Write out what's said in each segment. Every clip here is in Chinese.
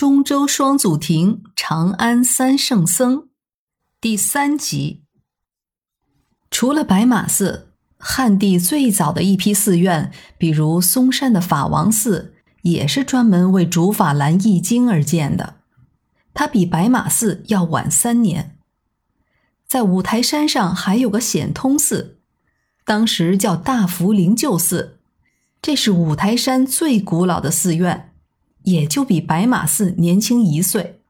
中州双祖庭，长安三圣僧，第三集。除了白马寺，汉地最早的一批寺院，比如嵩山的法王寺，也是专门为主法兰译经而建的。它比白马寺要晚三年。在五台山上还有个显通寺，当时叫大福灵鹫寺，这是五台山最古老的寺院。也就比白马寺年轻一岁。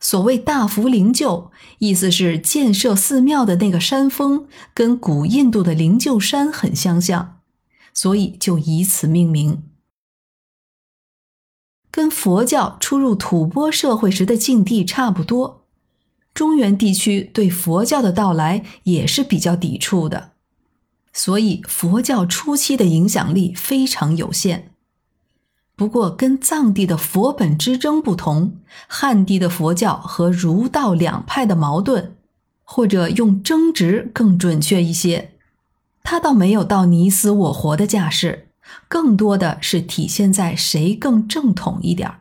所谓大福灵鹫，意思是建设寺庙的那个山峰跟古印度的灵鹫山很相像，所以就以此命名。跟佛教出入吐蕃社会时的境地差不多，中原地区对佛教的到来也是比较抵触的，所以佛教初期的影响力非常有限。不过，跟藏地的佛本之争不同，汉地的佛教和儒道两派的矛盾，或者用争执更准确一些，它倒没有到你死我活的架势，更多的是体现在谁更正统一点儿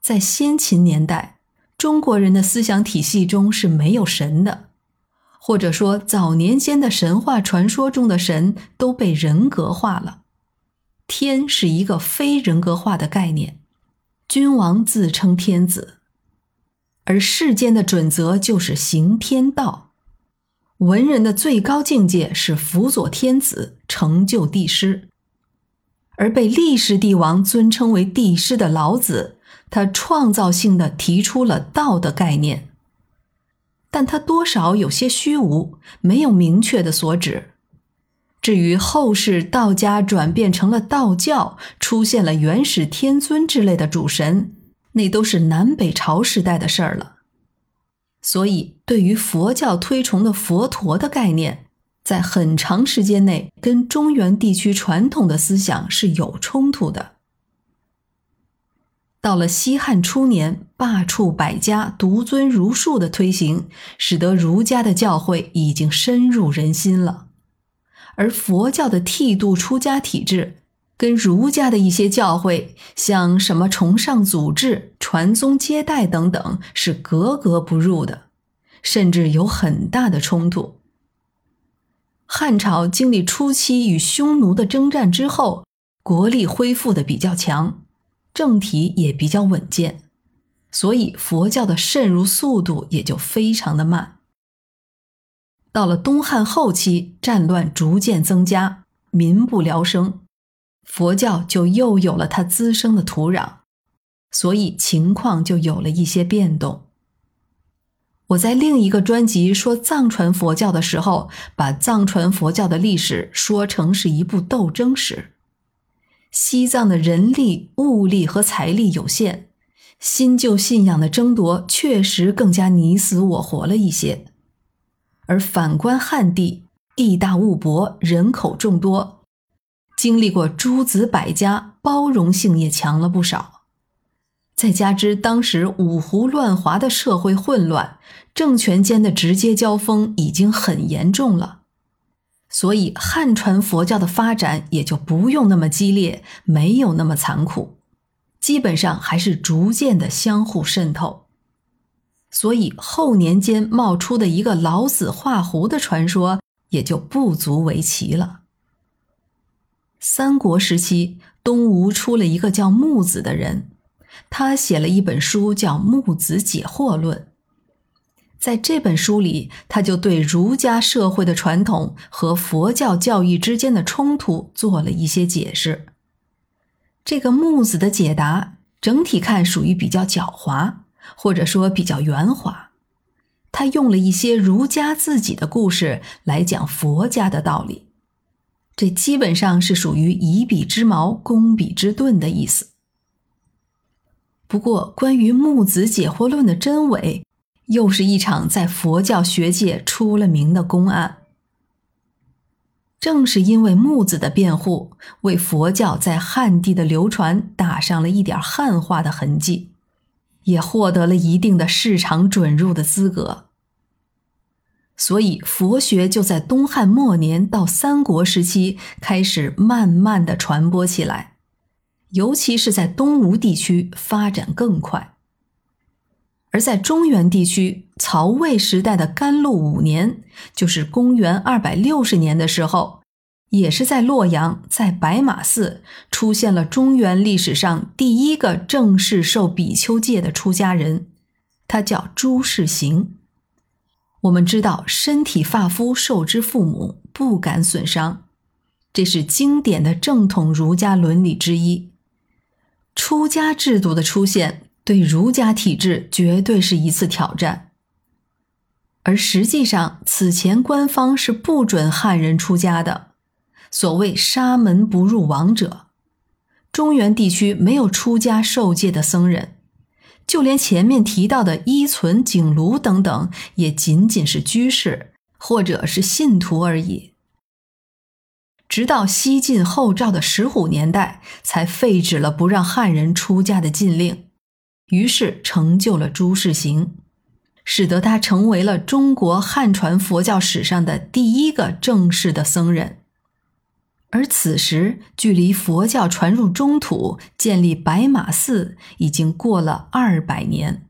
在先秦年代，中国人的思想体系中是没有神的，或者说早年间的神话传说中的神都被人格化了。天是一个非人格化的概念，君王自称天子，而世间的准则就是行天道。文人的最高境界是辅佐天子，成就帝师。而被历史帝王尊称为帝师的老子，他创造性的提出了道的概念，但他多少有些虚无，没有明确的所指。至于后世道家转变成了道教，出现了元始天尊之类的主神，那都是南北朝时代的事儿了。所以，对于佛教推崇的佛陀的概念，在很长时间内跟中原地区传统的思想是有冲突的。到了西汉初年，罢黜百家，独尊儒术的推行，使得儒家的教诲已经深入人心了。而佛教的剃度出家体制，跟儒家的一些教诲，像什么崇尚祖制、传宗接代等等，是格格不入的，甚至有很大的冲突。汉朝经历初期与匈奴的征战之后，国力恢复的比较强，政体也比较稳健，所以佛教的渗入速度也就非常的慢。到了东汉后期，战乱逐渐增加，民不聊生，佛教就又有了它滋生的土壤，所以情况就有了一些变动。我在另一个专辑说藏传佛教的时候，把藏传佛教的历史说成是一部斗争史。西藏的人力、物力和财力有限，新旧信仰的争夺确实更加你死我活了一些。而反观汉地，地大物博，人口众多，经历过诸子百家，包容性也强了不少。再加之当时五胡乱华的社会混乱，政权间的直接交锋已经很严重了，所以汉传佛教的发展也就不用那么激烈，没有那么残酷，基本上还是逐渐的相互渗透。所以后年间冒出的一个老子画胡的传说也就不足为奇了。三国时期，东吴出了一个叫木子的人，他写了一本书叫《木子解惑论》。在这本书里，他就对儒家社会的传统和佛教教义之间的冲突做了一些解释。这个木子的解答整体看属于比较狡猾。或者说比较圆滑，他用了一些儒家自己的故事来讲佛家的道理，这基本上是属于以彼之矛攻彼之盾的意思。不过，关于木子解惑论的真伪，又是一场在佛教学界出了名的公案。正是因为木子的辩护，为佛教在汉地的流传打上了一点汉化的痕迹。也获得了一定的市场准入的资格，所以佛学就在东汉末年到三国时期开始慢慢的传播起来，尤其是在东吴地区发展更快。而在中原地区，曹魏时代的甘露五年，就是公元二百六十年的时候，也是在洛阳，在白马寺出现了中原历史上第一个正式受比丘戒的出家人，他叫朱士行。我们知道，身体发肤受之父母，不敢损伤，这是经典的正统儒家伦理之一。出家制度的出现。对儒家体制绝对是一次挑战，而实际上，此前官方是不准汉人出家的。所谓“沙门不入王者”，中原地区没有出家受戒的僧人，就连前面提到的依存、景庐等等，也仅仅是居士或者是信徒而已。直到西晋后赵的石虎年代，才废止了不让汉人出家的禁令。于是成就了朱士行，使得他成为了中国汉传佛教史上的第一个正式的僧人。而此时，距离佛教传入中土、建立白马寺已经过了二百年。